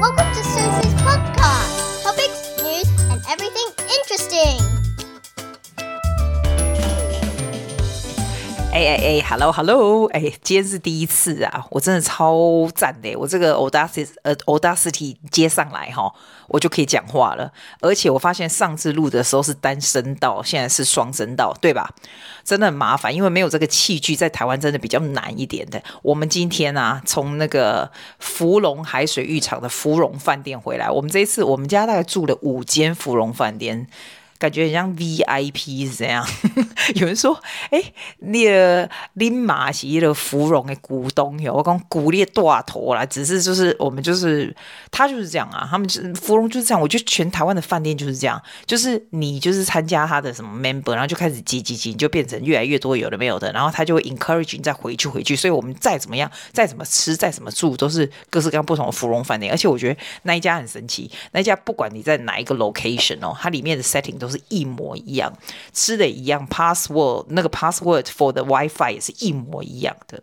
Welcome 哎哎，Hello Hello，哎，今天是第一次啊，我真的超赞的，我这个 Audacity 呃 Audacity 接上来哈，我就可以讲话了。而且我发现上次录的时候是单声道，现在是双声道，对吧？真的很麻烦，因为没有这个器具，在台湾真的比较难一点的。我们今天啊，从那个芙蓉海水浴场的芙蓉饭店回来，我们这一次我们家大概住了五间芙蓉饭店。感觉很像 VIP 是这样，有人说：“哎、欸，那个林马是的芙蓉的股东哟，我讲股列大头啦。”只是就是我们就是他就是这样啊，他们就芙蓉就是这样。我觉得全台湾的饭店就是这样，就是你就是参加他的什么 member，然后就开始积积积，就变成越来越多有的没有的，然后他就会 encourage 你再回去回去。所以我们再怎么样，再怎么吃，再怎么住，都是各式各样不同的芙蓉饭店。而且我觉得那一家很神奇，那一家不管你在哪一个 location 哦，它里面的 setting 都是一模一样，吃的一样，password 那个 password for the WiFi 也是一模一样的。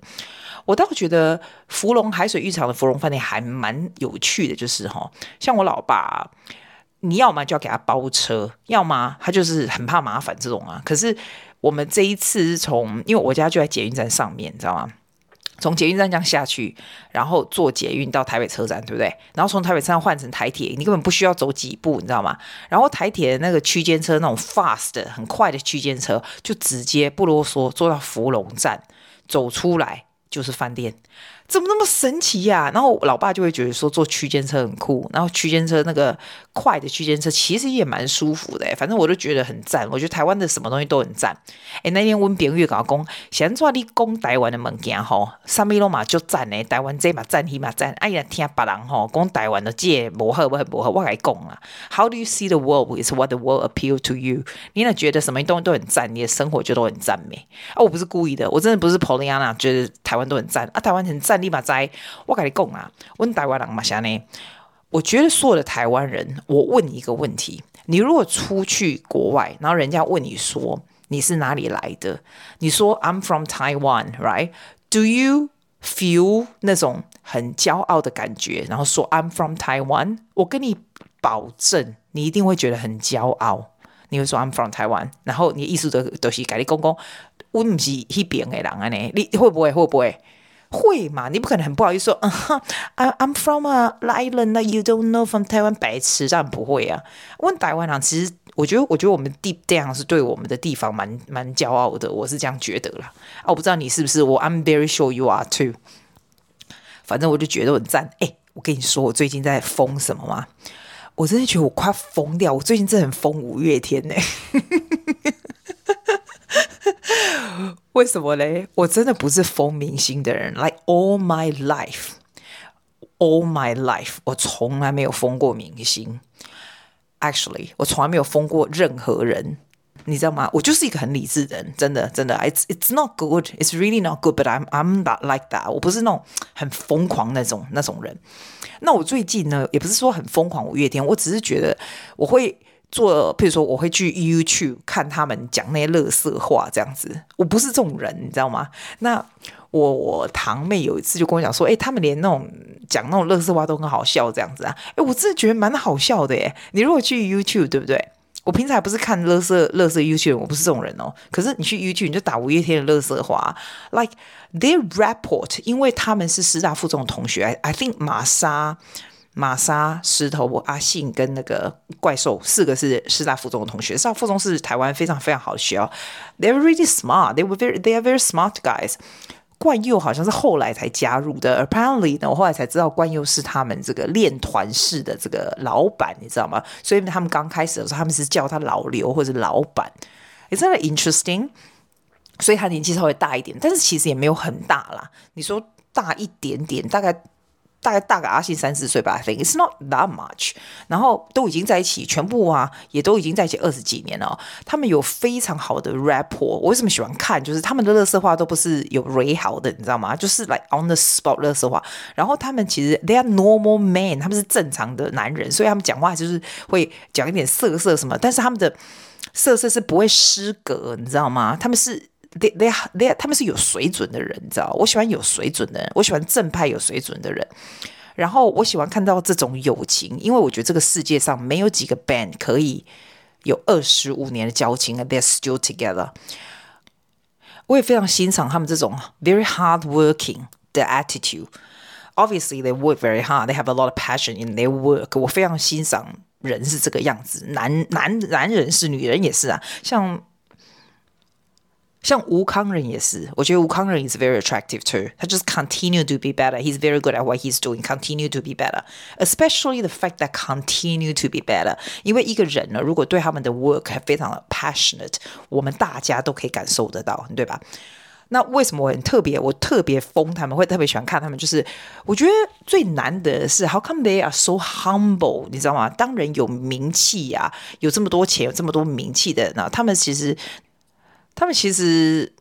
我倒觉得芙蓉海水浴场的芙蓉饭店还蛮有趣的，就是哈，像我老爸，你要么就要给他包车，要么他就是很怕麻烦这种啊。可是我们这一次是从，因为我家就在捷运站上面，你知道吗？从捷运站这样下去，然后坐捷运到台北车站，对不对？然后从台北车站换成台铁，你根本不需要走几步，你知道吗？然后台铁的那个区间车，那种 fast 很快的区间车，就直接不啰嗦坐到福隆站，走出来就是饭店。怎么那么神奇呀、然后老爸就会觉得说坐区间车很酷，然后区间车那个快的区间车其实也蛮舒服的，反正我都觉得很赞。我觉得台湾的什么东西都很赞。哎，那天温炳玉跟我讲，现在你讲台湾的物件吼，啥物拢嘛就赞呢？台湾这嘛赞，那嘛赞。哎呀，听别人吼讲台湾的这不好不很不好，我来讲啊。How do you see the world? Is what the world appeal to you？你那觉得什么东西都很赞，你的生活就都很赞美。啊，我不是故意的，我真的不是彭丽媛呐觉得台湾都很赞啊，台湾很赞。立马在，我跟你讲啊，问台湾人嘛，啥呢？我觉得所有的台湾人，我问你一个问题：你如果出去国外，然后人家问你说你是哪里来的，你说 I'm from Taiwan，right？Do you feel 那种很骄傲的感觉？然后说 I'm from Taiwan，我跟你保证，你一定会觉得很骄傲。你会说 I'm from Taiwan，然后你意思都都是跟你讲讲，我不是那边的人啊呢？你会不会？会不会？会嘛？你不可能很不好意思说，嗯哈，I'm from a island that you don't know from Taiwan，白痴，这样不会啊。问台湾人，其实我觉得，我觉得我们地这样是对我们的地方蛮蛮骄傲的，我是这样觉得啦。啊，我不知道你是不是，我 I'm very sure you are too。反正我就觉得很赞。哎，我跟你说，我最近在疯什么吗？我真的觉得我快疯掉。我最近真的很疯五月天呢。为什么嘞？我真的不是疯明星的人。Like all my life, all my life，我从来没有疯过明星。Actually，我从来没有疯过任何人，你知道吗？我就是一个很理智的人，真的，真的。It's it's not good. It's really not good. But I'm I'm not like that. 我不是那种很疯狂那种那种人。那我最近呢，也不是说很疯狂五月天，我只是觉得我会。做，譬如说，我会去 YouTube 看他们讲那些垃圾话，这样子。我不是这种人，你知道吗？那我我堂妹有一次就跟我讲说，哎，他们连那种讲那种垃圾话都很好笑，这样子啊。哎，我真的觉得蛮好笑的耶。你如果去 YouTube，对不对？我平常还不是看垃圾垃圾 YouTube，我不是这种人哦。可是你去 YouTube，你就打五月天的垃圾话，like their report，因为他们是师大附中的同学，I I think 玛莎。玛莎、石头、阿信跟那个怪兽四个是师大附中的同学。师大附中是台湾非常非常好的学校。They're really smart. They were very, they are very smart guys. 冠佑好像是后来才加入的。Apparently 呢，我后来才知道冠佑是他们这个练团式的这个老板，你知道吗？所以他们刚开始的时候，他们是叫他老刘或者老板。It's very interesting. 所以他年纪稍微大一点，但是其实也没有很大啦。你说大一点点，大概。大概大概阿信三四岁吧，I think it's not that much。然后都已经在一起，全部啊也都已经在一起二十几年了。他们有非常好的 rapport。我为什么喜欢看？就是他们的乐色话都不是有 re 好的，你知道吗？就是 like on the spot 乐色话。然后他们其实 they are normal men，他们是正常的男人，所以他们讲话就是会讲一点色色什么。但是他们的色色是不会失格，你知道吗？他们是。They they they 他们是有水准的人，你知道？我喜欢有水准的人，我喜欢正派有水准的人。然后我喜欢看到这种友情，因为我觉得这个世界上没有几个 band 可以有二十五年的交情，and，they're still together。我也非常欣赏他们这种 very hard working 的 attitude。Obviously, they work very hard. They have a lot of passion in their work. 我非常欣赏人是这个样子，男男男人是，女人也是啊，像。像吴慷仁也是，我觉得吴慷仁 is very attractive too。他就是 continue to be better. He's very good at what he's doing. Continue to be better, especially the fact that continue to be better。因为一个人呢，如果对他们的 work 非常的 passionate，我们大家都可以感受得到，对吧？那为什么我很特别？我特别疯他们，会特别喜欢看他们。就是我觉得最难得的是，how come they are so humble？你知道吗？当人有名气呀、啊，有这么多钱，有这么多名气的人呢，他们其实。 他们其实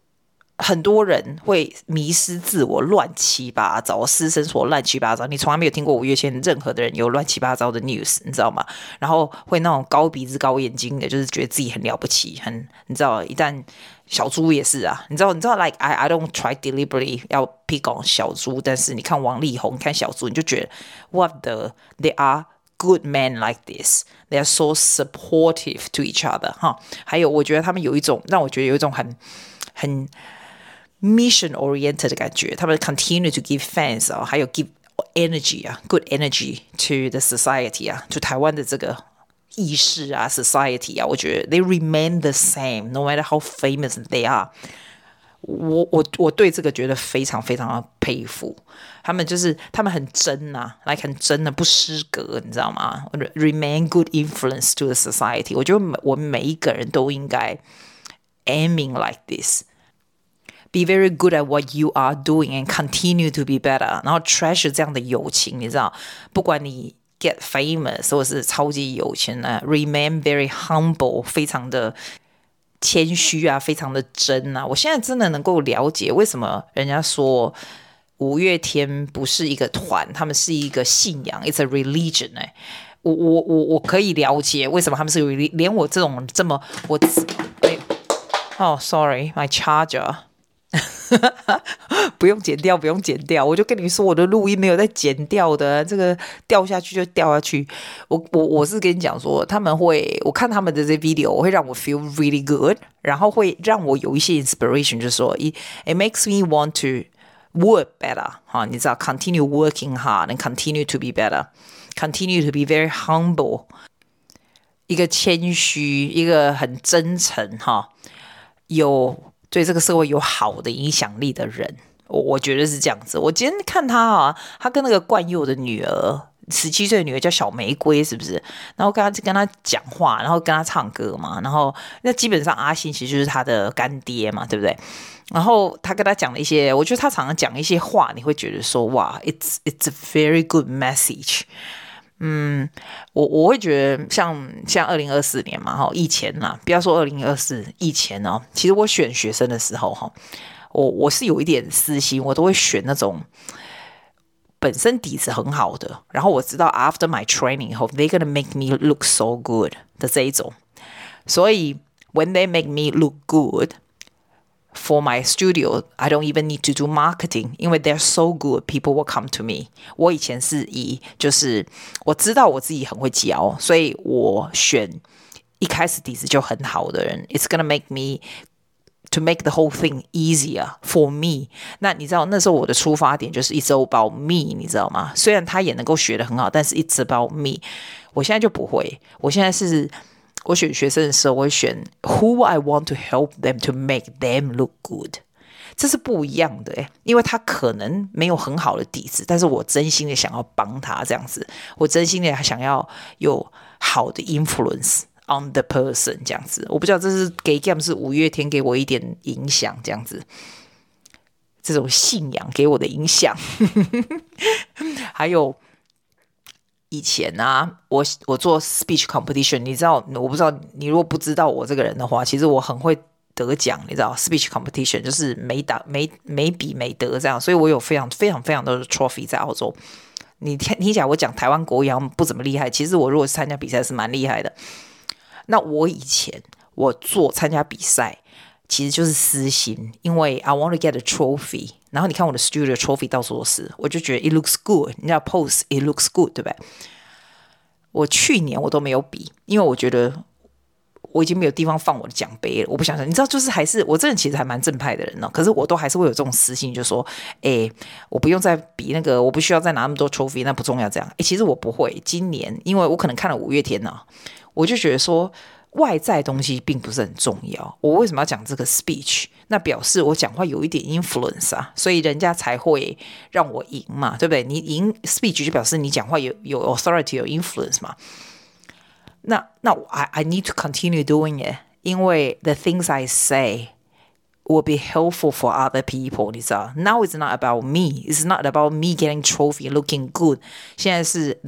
很多人会迷失自我，乱七八糟，私生活乱七八糟。你从来没有听过五月天任何的人有乱七八糟的 news，你知道吗？然后会那种高鼻子高眼睛的，就是觉得自己很了不起，很你知道。一旦小猪也是啊，你知道，你知道，like I I don't try deliberately 要 pick on 小猪，但是你看王力宏，你看小猪，你就觉得 what the they are。Good men like this, they are so supportive to each other，哈。还有，我觉得他们有一种让我觉得有一种很很 mission oriented 的感觉。他们 continue to give fans 啊，还有 give energy 啊，good energy to the society 啊，就台湾的这个意识啊，society 啊，我觉得 they remain the same no matter how famous they are。 我我我对这个觉得非常非常的佩服，他们就是他们很真呐、啊，来很真的不失格，你知道吗？Remain good influence to the society。我觉得我们每一个人都应该 aiming like this，be very good at what you are doing and continue to be better。然后 treasure 这样的友情，你知道，不管你 get famous 或是超级有钱呢，remain very humble，非常的。谦虚啊，非常的真啊！我现在真的能够了解为什么人家说五月天不是一个团，他们是一个信仰，It's a religion 哎、我我我我可以了解为什么他们是有连我这种这么我哎哦、，sorry my charger。不用剪掉，不用剪掉，我就跟你说，我的录音没有在剪掉的，这个掉下去就掉下去。我我我是跟你讲说，他们会，我看他们的这 video，会让我 feel really good，然后会让我有一些 inspiration，就是说，it it makes me want to work better，哈，你知道，continue working hard and continue to be better，continue to be very humble，一个谦虚，一个很真诚，哈，有。对这个社会有好的影响力的人，我我觉得是这样子。我今天看他啊，他跟那个冠佑的女儿，十七岁的女儿叫小玫瑰，是不是？然后跟他跟他讲话，然后跟他唱歌嘛。然后那基本上阿信其实就是他的干爹嘛，对不对？然后他跟他讲了一些，我觉得他常常讲一些话，你会觉得说哇，it's it's a very good message。嗯，我我会觉得像像二零二四年嘛，哈，以前呐，不要说二零二四，以前哦，其实我选学生的时候，哈，我我是有一点私心，我都会选那种本身底子很好的，然后我知道 after my training 后，they gonna make me look so good 的这一种，所以 when they make me look good。For my studio, I don't even need to do marketing，因为 they're so good, people will come to me。我以前是以就是我知道我自己很会教，所以我选一开始底子就很好的人。It's gonna make me to make the whole thing easier for me。那你知道那时候我的出发点就是 It's all about me，你知道吗？虽然他也能够学得很好，但是 It's about me。我现在就不会，我现在是。 我选学生的时候，我会选 Who I want to help them to make them look good，这是不一样的诶，因为他可能没有很好的底子，但是我真心的想要帮他这样子，我真心的想要有好的 influence on the person 这样子，我不知道这是给 game 是五月天给我一点影响这样子，这种信仰给我的影响，还有。以前啊，我我做 speech competition，你知道，我不知道你如果不知道我这个人的话，其实我很会得奖，你知道，speech competition 就是没打没没比没得这样，所以我有非常非常非常多的 trophy 在澳洲。你听听起来我讲台湾国语不怎么厉害，其实我如果参加比赛是蛮厉害的。那我以前我做参加比赛其实就是私心，因为 I want to get a trophy。然后你看我的 studio trophy 到处都是，我就觉得 it looks good。你要 post it looks good，对不对？我去年我都没有比，因为我觉得我已经没有地方放我的奖杯了。我不想想，你知道，就是还是我这人其实还蛮正派的人呢。可是我都还是会有这种私心，就说，哎，我不用再比那个，我不需要再拿那么多 trophy，那不重要。这样，哎，其实我不会。今年因为我可能看了五月天呢，我就觉得说。外在东西并不是很重要。我为什么要讲这个 speech？那表示我讲话有一点 influence 啊，所以人家才会让我赢嘛，对不对？你赢 speech 就表示你讲话有有 authority 有 influence 嘛。那那 I I need to continue doing it，因为 the things I say will be helpful for other people。你知道？Now it's not about me. It's not about me getting trophy, looking good。现在是。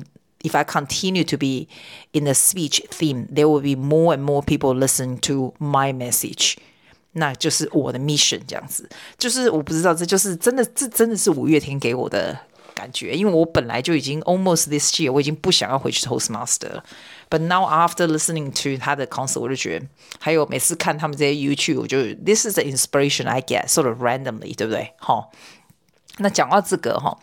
if I continue to be in the speech theme, there will be more and more people listen to my message。 那就是我的 mission，这样子，就是我不知道，这就是真的，这真的是五月天给我的感觉，因为我本来就已经 almost this year，我已经不想要回去 Toastmaster 了。But now after listening to 他的 concert，我就觉得，还有每次看他们这些 YouTube，我就 this is the inspiration I get sort of randomly，对不对？好，那讲到这个哈。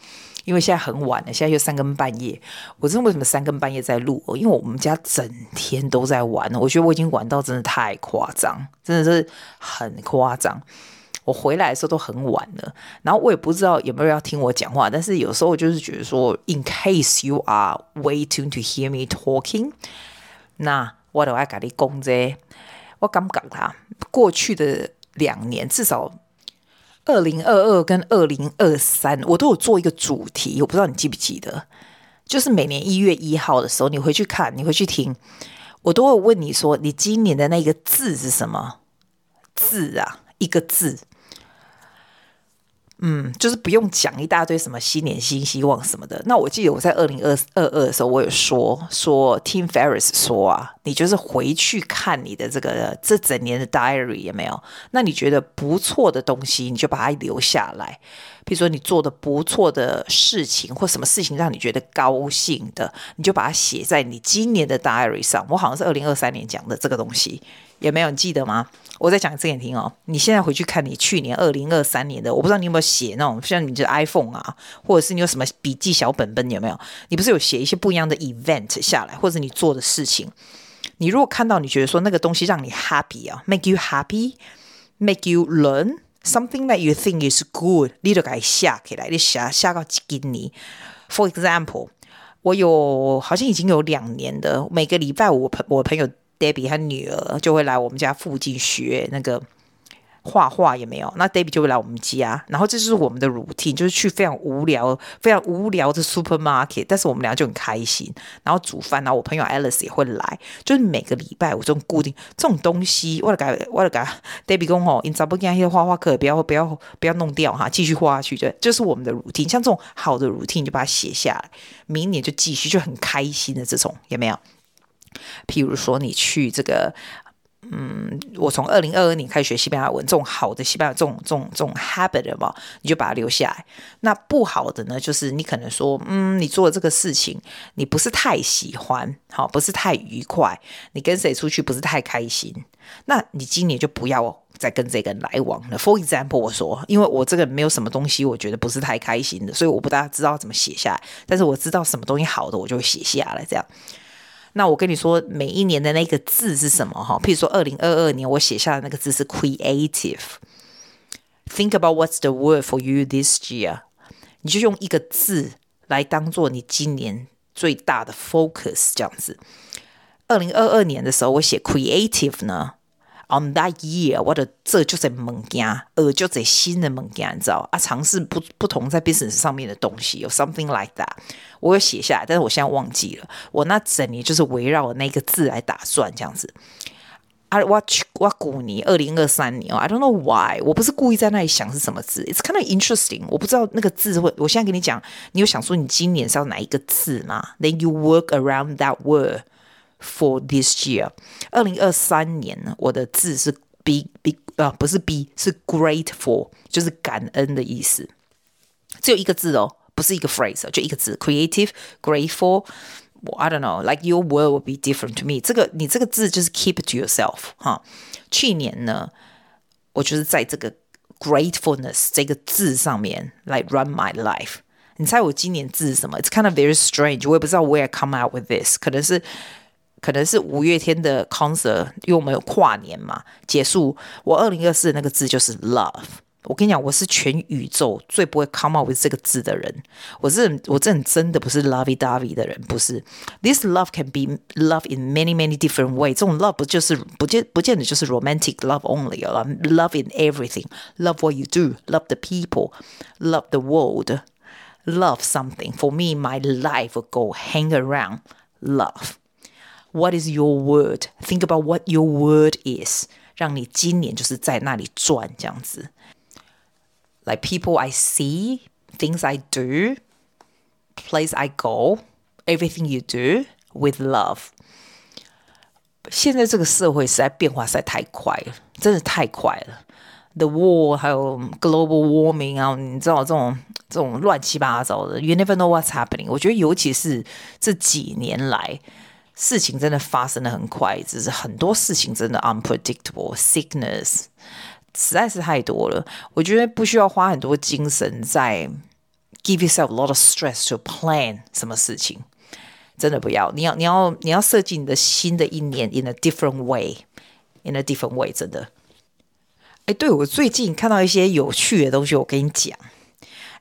因为现在很晚了，现在又三更半夜。我知道为什么三更半夜在录，因为我们家整天都在玩。我觉得我已经玩到真的太夸张，真的是很夸张。我回来的时候都很晚了，然后我也不知道有没有要听我讲话。但是有时候就是觉得说，in case you are waiting to hear me talking，那我都爱跟你讲这，我感觉他过去的两年至少。二零二二跟二零二三，我都有做一个主题，我不知道你记不记得，就是每年一月一号的时候，你回去看，你回去听，我都会问你说，你今年的那个字是什么字啊？一个字。嗯，就是不用讲一大堆什么新年新希望什么的。那我记得我在二零二二二的时候，我有说说 Tim Ferris 说啊，你就是回去看你的这个这整年的 diary 有没有？那你觉得不错的东西，你就把它留下来。比如说你做的不错的事情，或什么事情让你觉得高兴的，你就把它写在你今年的 diary 上。我好像是二零二三年讲的这个东西。有没有你记得吗？我再讲一次给你听哦。你现在回去看你去年二零二三年的，我不知道你有没有写那种像你的 iPhone 啊，或者是你有什么笔记小本本有没有？你不是有写一些不一样的 event 下来，或者你做的事情？你如果看到你觉得说那个东西让你 happy 啊，make you happy，make you learn something that you think is good，你就该写起来，你写写到几年。For example，我有好像已经有两年的每个礼拜，我朋我朋友。Debbie 和女儿就会来我们家附近学那个画画，也没有。那 Debbie 就会来我们家，然后这就是我们的 routine，就是去非常无聊、非常无聊的 supermarket，但是我们俩就很开心。然后煮饭，然后我朋友 Alice 也会来，就是每个礼拜我这种固定这种东西，我了改，我了改。Debbie 讲哦，你咋不跟那些画画课不要不要不要弄掉哈，继续画下去，就就是我们的 routine。像这种好的 routine 就把它写下来，明年就继续，就很开心的这种，有没有？譬如说，你去这个，嗯，我从二零二二年开始学西班牙文，这种好的西班牙这种这种这种 habit 嘛，你就把它留下来。那不好的呢，就是你可能说，嗯，你做这个事情，你不是太喜欢，好，不是太愉快，你跟谁出去不是太开心，那你今年就不要再跟这个人来往了。For example，我说，因为我这个没有什么东西，我觉得不是太开心的，所以我不大知道怎么写下来，但是我知道什么东西好的，我就会写下来，这样。那我跟你说，每一年的那个字是什么哈？譬如说，二零二二年我写下的那个字是 creative。Think about what's the word for you this year？你就用一个字来当做你今年最大的 focus，这样子。二零二二年的时候，我写 creative 呢。On that year，我的这就是物件，呃，就是新的物件，你知道啊？尝试不不同在 business 上面的东西，有 something like that，我有写下来，但是我现在忘记了。我那整年就是围绕那个字来打算这样子。啊，我去，我古年二零二三年哦，I don't know why，我不是故意在那里想是什么字，It's kind of interesting。我不知道那个字会，我现在跟你讲，你有想说你今年是要哪一个字吗？Then you work around that word。For this year，二零二三年呢，我的字是 be be 啊，不是 be，是 grateful，就是感恩的意思。只有一个字哦，不是一个 phrase，就一个字，creative grateful。I don't know，like your word will be different to me。这个你这个字就是 keep it to yourself 哈。去年呢，我就是在这个 gratefulness 这个字上面来 run my life。你猜我今年字是什么？It's kind of very strange，我也不知道 where I come out with this，可能是 可能是五月天的 concert，因为我们有跨年嘛，结束。我二零二四的那个字就是 love。我跟你讲，我是全宇宙最不会 come up with 这个字的人。我是我这真的不是 lovey dovey 的人，不是。This love can be love in many many different ways。这种 love 不就是不见不见得就是 romantic love only 啊？Love in everything. Love what you do. Love the people. Love the world. Love something. For me, my life will go hang around love. What is your word? Think about what your word is. 让你今年就是在那里转这样子。like people I see, things I do, place I go, everything you do with love. 现在这个社会实在变化实在太快了，真的太快了。The war 还有 global warming 啊，你知道这种这种乱七八糟的，you never know what's happening。我觉得尤其是这几年来， 事情真的发生的很快，只是很多事情真的 unpredictable sickness。实在是太多了，我觉得不需要花很多精神在 give yourself a lot of stress to plan 什么事情，真的不要。你要你要你要设计你的新的一年 in a different way，in a different way，真的。哎，对，我最近看到一些有趣的东西，我跟你讲。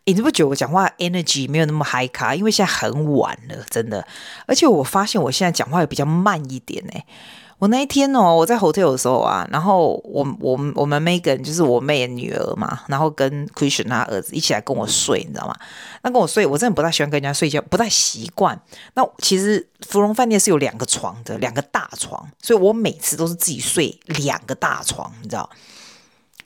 你知不觉得我讲话 energy 没有那么 high 卡？因为现在很晚了，真的。而且我发现我现在讲话也比较慢一点呢。我那一天哦，我在 hotel 的时候啊，然后我我我们 Megan 就是我妹的女儿嘛，然后跟 Christian 他儿子一起来跟我睡，你知道吗？那跟我睡，我真的不太喜欢跟人家睡觉，不太习惯。那其实芙蓉饭店是有两个床的，两个大床，所以我每次都是自己睡两个大床，你知道？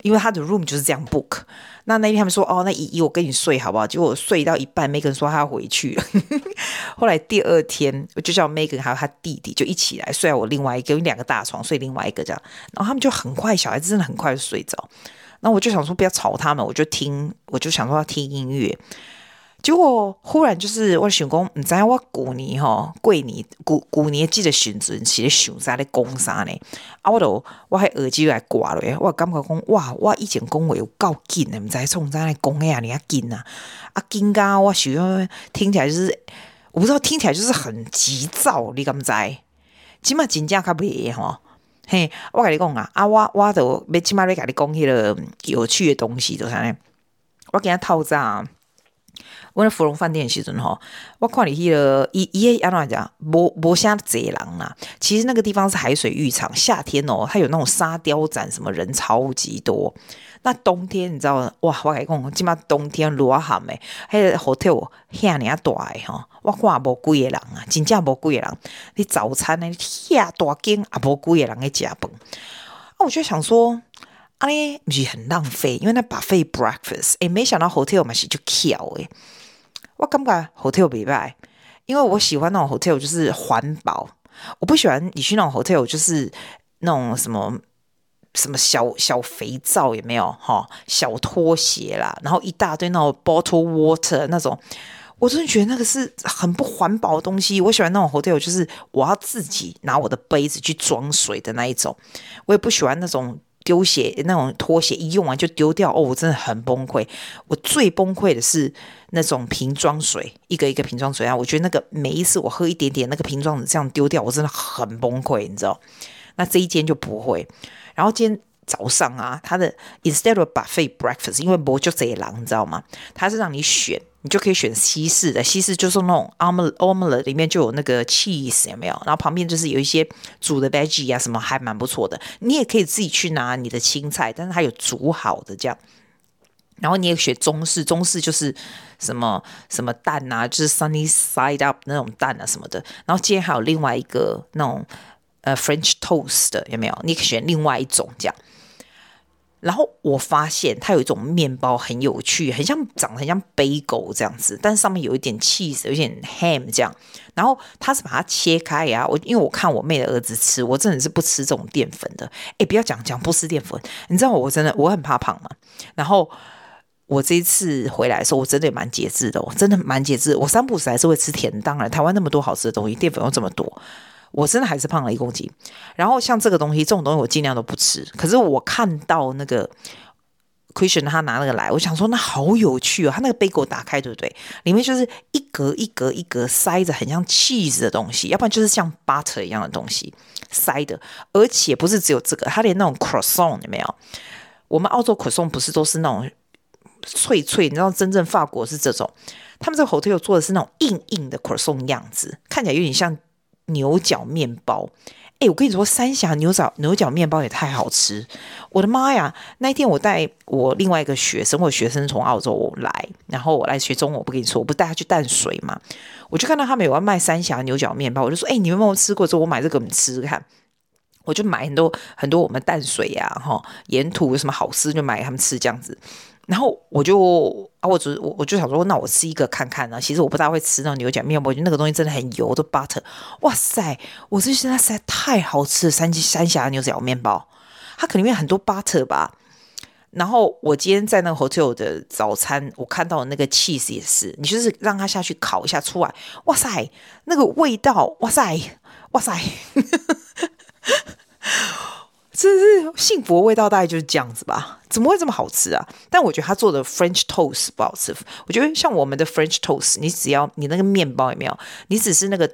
因为他的 room 就是这样 book。那那天他们说，哦，那姨姨我跟你睡好不好？结果我睡到一半，Megan 说他要回去了。后来第二天，我就叫 Megan 还有他弟弟就一起来睡我另外一个，有两个大床睡另外一个这样。然后他们就很快，小孩子真的很快就睡着。那我就想说不要吵他们，我就听，我就想说要听音乐。结果忽然就是我想讲，你知道我旧年吼，过年旧旧年记得选择是咧想啥咧讲啥呢？啊，我都我喺耳机来挂了，我感觉讲哇，我以前讲话有够紧的，唔知从啥来讲嘅啊，你啊紧啊，啊紧噶，我喜欢听起来就是，我不知道听起来就是很急躁，你敢唔知？起码真正较袂吼，嘿，我跟你讲啊，啊我我都要起码要跟你讲迄个有趣的东西，就啥呢？我今日透早。我那芙蓉饭店的时阵吼，我看你去了，伊伊安怎讲，无无啥济人啦。其实那个地方是海水浴场，夏天哦，它有那种沙雕展，什么人超级多。那冬天你知道哇，我跟你讲，起码冬天热喊诶，迄个 hotel 遐尔大诶吼，我看也无几个人啊，真正无几个人。你早餐呢，遐大间也无几个人咧食饭。啊，我就想说。啊，咧不是很浪费，因为那 buffet breakfast，诶，没想到 hotel 嘛是就巧诶，我感觉 hotel 袂歹，因为我喜欢那种 hotel 就是环保，我不喜欢你去那种 hotel 就是那种什么什么小小肥皂也没有哈，小拖鞋啦，然后一大堆那种 bottle water 那种，我真的觉得那个是很不环保的东西。我喜欢那种 hotel 就是我要自己拿我的杯子去装水的那一种，我也不喜欢那种。丢鞋那种拖鞋一用完就丢掉哦，我真的很崩溃。我最崩溃的是那种瓶装水，一个一个瓶装水啊，我觉得那个每一次我喝一点点，那个瓶装的这样丢掉，我真的很崩溃，你知道？那这一间就不会。然后今天早上啊，它的 instead of buffet breakfast，因为不就这一郎，你知道吗？它是让你选。你就可以选西式的，西式就是那种 omelet omelet 里面就有那个 cheese 有没有？然后旁边就是有一些煮的 veggie 啊，什么还蛮不错的。你也可以自己去拿你的青菜，但是它有煮好的这样。然后你也选中式，中式就是什么什么蛋啊，就是 sunny side up 那种蛋啊什么的。然后今天还有另外一个那种呃 French toast 的有没有？你可以选另外一种这样。然后我发现它有一种面包很有趣，很像长得很像 bagel 这样子，但上面有一点 cheese，有点 ham 这样。然后它是把它切开呀，我因为我看我妹的儿子吃，我真的是不吃这种淀粉的。诶，不要讲讲不吃淀粉，你知道我真的我很怕胖嘛。然后我这一次回来的时候，我真的也蛮节制的，我真的蛮节制。我三不五时还是会吃甜，当然台湾那么多好吃的东西，淀粉又这么多。我真的还是胖了一公斤，然后像这个东西，这种东西我尽量都不吃。可是我看到那个 Christian 他拿那个来，我想说那好有趣哦，他那个杯给我打开，对不对？里面就是一格一格一格塞着很像 cheese 的东西，要不然就是像 butter 一样的东西塞的，而且不是只有这个，他连那种 croissant 有没有？我们澳洲 croissant 不是都是那种脆脆，你知道真正法国是这种，他们这个 hotel 做的是那种硬硬的 croissant 样子，看起来有点像牛角面包。哎，我跟你说，三峡牛角牛角面包也太好吃！我的妈呀！那一天我带我另外一个学生，我学生从澳洲来，然后我来学中文。我不跟你说，我不带他去淡水嘛？我就看到他们有要卖三峡牛角面包，我就说：哎，你们有没有吃过？之后我买这个，你们吃吃看。我就买很多很多，我们淡水呀、啊，哈，沿途有什么好吃就买给他们吃这样子。然后我就啊，我只我我就想说，那我吃一个看看呢。其实我不大会吃那种牛角面包，我觉得那个东西真的很油，都 butter。哇塞，我这现在实在太好吃了，三三峡牛角面包，它可能里面很多 butter 吧。然后我今天在那个 hotel 的早餐，我看到那个 cheese 也是，你就是让它下去烤一下出来，哇塞，那个味道，哇塞，哇塞。这是幸福的味道，大概就是这样子吧？怎么会这么好吃啊？但我觉得他做的 French toast 不好吃。我觉得像我们的 French toast，你只要你那个面包有没有？你只是那个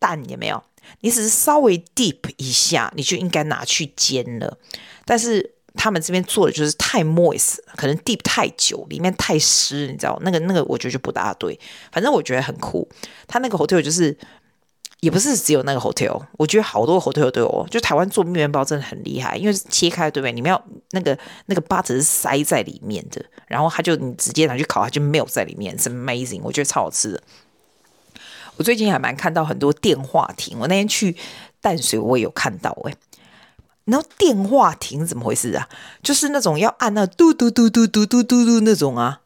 蛋有没有？你只是稍微 deep 一下，你就应该拿去煎了。但是他们这边做的就是太 moist，可能 deep 太久，里面太湿，你知道？那个那个，我觉得就不大对。反正我觉得很酷。他那个 hotel 就是。也不是只有那个 hotel，我觉得好多 hotel 都有。就台湾做面包真的很厉害，因为切开对不对？你们要那个那个 butter 是塞在里面的，然后它就你直接拿去烤，它就没有在里面，是 amazing，我觉得超好吃的。我最近还蛮看到很多电话亭，我那天去淡水我也有看到哎、欸，然后电话亭怎么回事啊？就是那种要按那嘟嘟嘟嘟嘟嘟嘟嘟那种啊。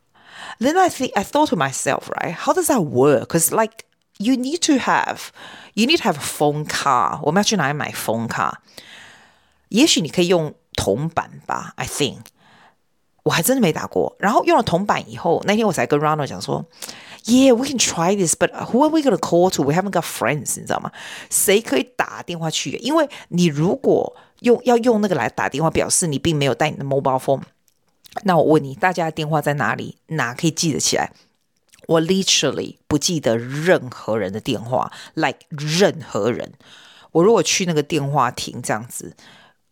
Then I think I thought to myself, right? How does that work? Cause like you need to have You need to have a phone card。我们要去哪里买 phone card？也许你可以用铜板吧。I think 我还真的没打过。然后用了铜板以后，那天我才跟 Ronald 讲说：“Yeah, we can try this, but who are we going to call to? We haven't got friends。”你知道吗？谁可以打电话去？因为你如果用要用那个来打电话，表示你并没有带你的 mobile phone。那我问你，大家的电话在哪里？哪可以记得起来？我 literally 不记得任何人的电话，like 任何人。我如果去那个电话亭这样子，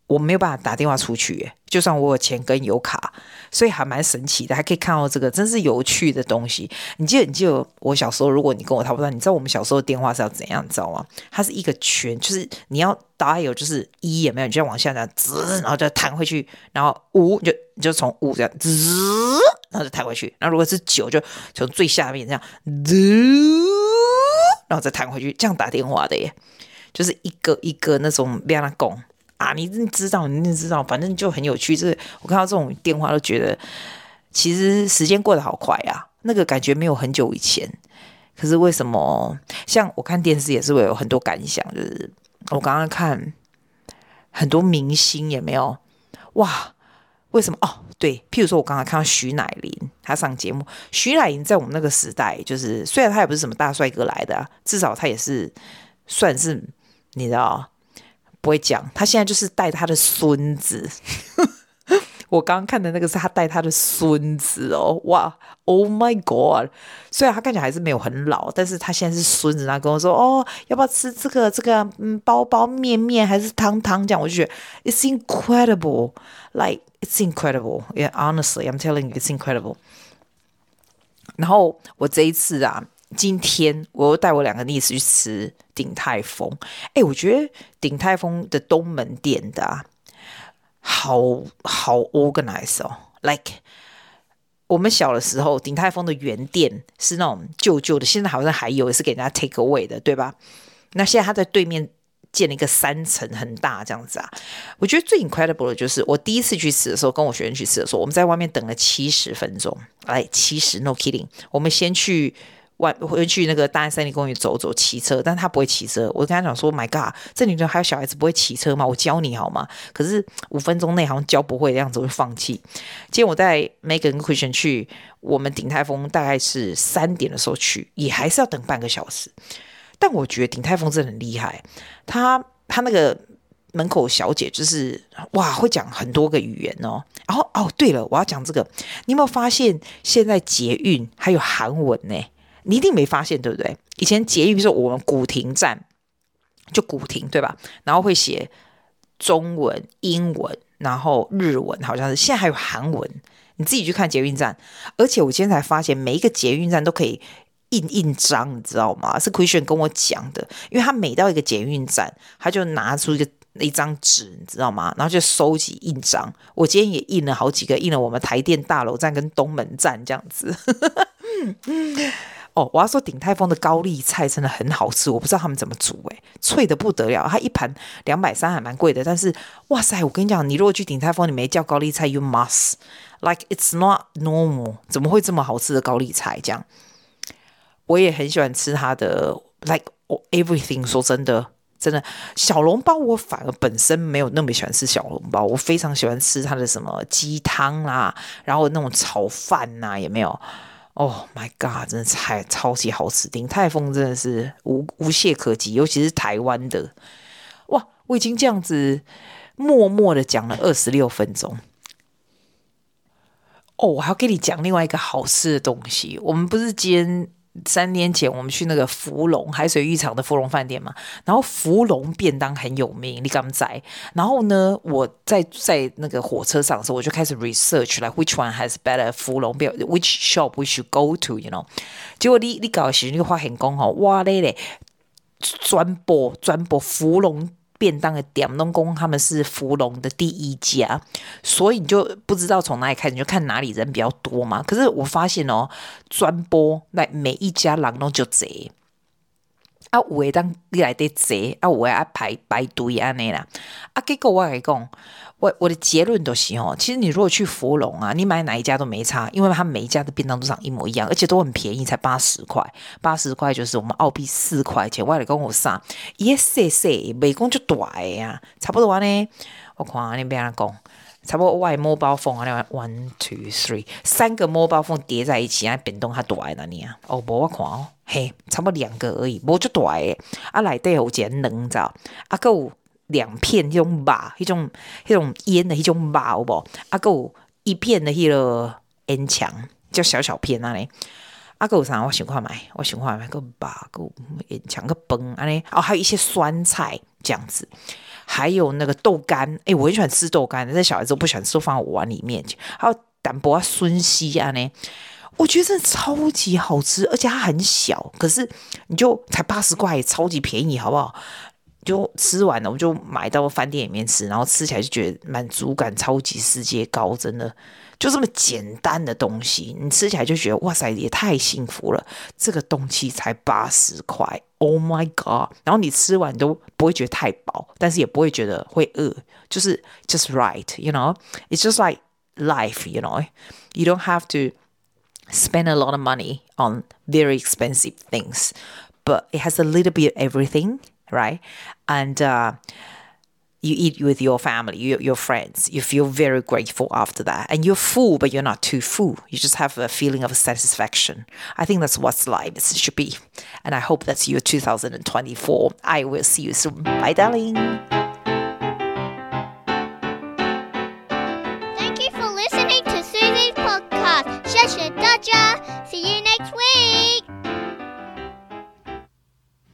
我没有办法打电话出去，就算我有钱跟有卡，所以还蛮神奇的，还可以看到这个，真是有趣的东西。你记得，你记得我小时候，如果你跟我差不多，你知道我们小时候电话是要怎样，你知道吗？它是一个圈，就是你要 dial 就是一也没有，你就要往下这样滋，然后就弹回去，然后五就你就从五这样滋。然后就弹回去，那如果是九，就从最下面这样，然后再弹回去，这样打电话的耶，就是一个一个那种变那拱啊，你知道，你知道，反正就很有趣。就是我看到这种电话都觉得，其实时间过得好快啊，那个感觉没有很久以前。可是为什么？像我看电视也是会有很多感想，就是我刚刚看很多明星也没有哇。为什么？哦，对，譬如说，我刚刚看到徐乃麟，他上节目。徐乃麟在我们那个时代，就是虽然他也不是什么大帅哥来的，至少他也是算是你知道，不会讲。他现在就是带他的孙子。我刚刚看的那个是他带他的孙子哦，哇，Oh my God！虽然他看起来还是没有很老，但是他现在是孙子，他跟我说哦，要不要吃这个这个嗯包包面面还是汤汤这样？我就觉得 It's incredible，like it's incredible，yeah，honestly，I'm telling you，it's incredible。然后我这一次啊，今天我又带我两个 niece 去吃鼎泰丰，哎，我觉得鼎泰丰的东门店的啊。好好 organize 哦，like 我们小的时候，鼎泰丰的原店是那种旧旧的，现在好像还有，也是给人家 take away 的，对吧？那现在他在对面建了一个三层，很大这样子啊。我觉得最 incredible 的就是我第一次去吃的时候，跟我学生去吃的时候，我们在外面等了七十分钟，来七十，no kidding，我们先去。外回去那个大安森林公园走走，骑车，但他不会骑车。我跟他讲说：“My God，这里头还有小孩子不会骑车吗？我教你好吗？”可是五分钟内好像教不会的样子，我就放弃。今天我带 Megan 跟 Christian 去我们鼎泰峰，大概是三点的时候去，也还是要等半个小时。但我觉得鼎泰丰真的很厉害，他他那个门口小姐就是哇，会讲很多个语言哦。然后哦，对了，我要讲这个，你有没有发现现在捷运还有韩文呢？你一定没发现，对不对？以前捷运，比如说我们古亭站就古亭，对吧？然后会写中文、英文，然后日文，好像是。现在还有韩文，你自己去看捷运站。而且我今天才发现，每一个捷运站都可以。印印章，你知道吗？是 Christian 跟我讲的，因为他每到一个捷运站，他就拿出一个一张纸，你知道吗？然后就收集印章。我今天也印了好几个，印了我们台电大楼站跟东门站这样子。哦，我要说鼎泰丰的高丽菜真的很好吃，我不知道他们怎么煮，诶，脆得不得了。它一盘两百三，还蛮贵的。但是，哇塞，我跟你讲，你如果去鼎泰丰，你没叫高丽菜，you must like it's not normal，怎么会这么好吃的高丽菜这样？我也很喜欢吃它的，like everything。说真的，真的小笼包，我反而本身没有那么喜欢吃小笼包。我非常喜欢吃它的什么鸡汤啦，然后那种炒饭呐、啊，也没有。Oh my god，真的太超级好吃！鼎泰丰真的是无无懈可击，尤其是台湾的。哇，我已经这样子默默的讲了二十六分钟。哦，我还要跟你讲另外一个好吃的东西。我们不是今天。三年前我们去那个福隆海水浴场的福隆饭店嘛，然后福隆便当很有名，你敢在？然后呢，我在在那个火车上的时候，我就开始 research 来、which one has better 福隆便 which shop we should go to，you know？结果你你搞的时候，你发现讲吼，哇嘞嘞，转播转播福隆。便当的点东宫，他们是福隆的第一家，所以你就不知道从哪里开始，你就看哪里人比较多嘛。可是我发现哦，专播那每一家人拢就贼啊，有的当你来得贼啊，有的爱排排队安尼啦。啊，结果我来讲。我我的结论都是哦，其实你如果去福隆啊，你买哪一家都没差，因为它每一家的便当都长一模一样，而且都很便宜，才八十块，八十块就是我们澳币四块钱。我来跟我说，yes yes，美工就大呀，差不多完呢。我看你别人讲，差不多外摸包凤啊，one two three，三个摸包凤叠在一起，啊，便当还大那里啊？哦，无我看哦，嘿，差不多两个而已，无就大诶。啊，内底有一个卵知道？啊，够。两片那种肉，那种那种腌的那种肉，有无？啊，还有一片的那个腌肠，叫小小片啊嘞。啊，还有啥？我想看买，我想看买个肉，个腌肠个崩啊嘞。哦，还有一些酸菜这样子，还有那个豆干。诶、我很喜欢吃豆干，但小孩子都不喜欢吃，放我碗里面去。还有淡薄啊笋丝啊嘞，我觉得真超级好吃，而且它很小，可是你就才八十块，超级便宜，好不好？就吃完了，我就买到饭店里面吃，然后吃起来就觉得满足感超级世界高，真的就这么简单的东西，你吃起来就觉得哇塞，也太幸福了。这个东西才八十块，Oh my god！然后你吃完都不会觉得太饱，但是也不会觉得会饿，就是 just right，you know？It's just like life，you know？You don't have to spend a lot of money on very expensive things, but it has a little bit of everything. Right? And uh, you eat with your family, your, your friends. You feel very grateful after that. And you're full, but you're not too full. You just have a feeling of satisfaction. I think that's what life should be. And I hope that's your 2024. I will see you soon. Bye, darling.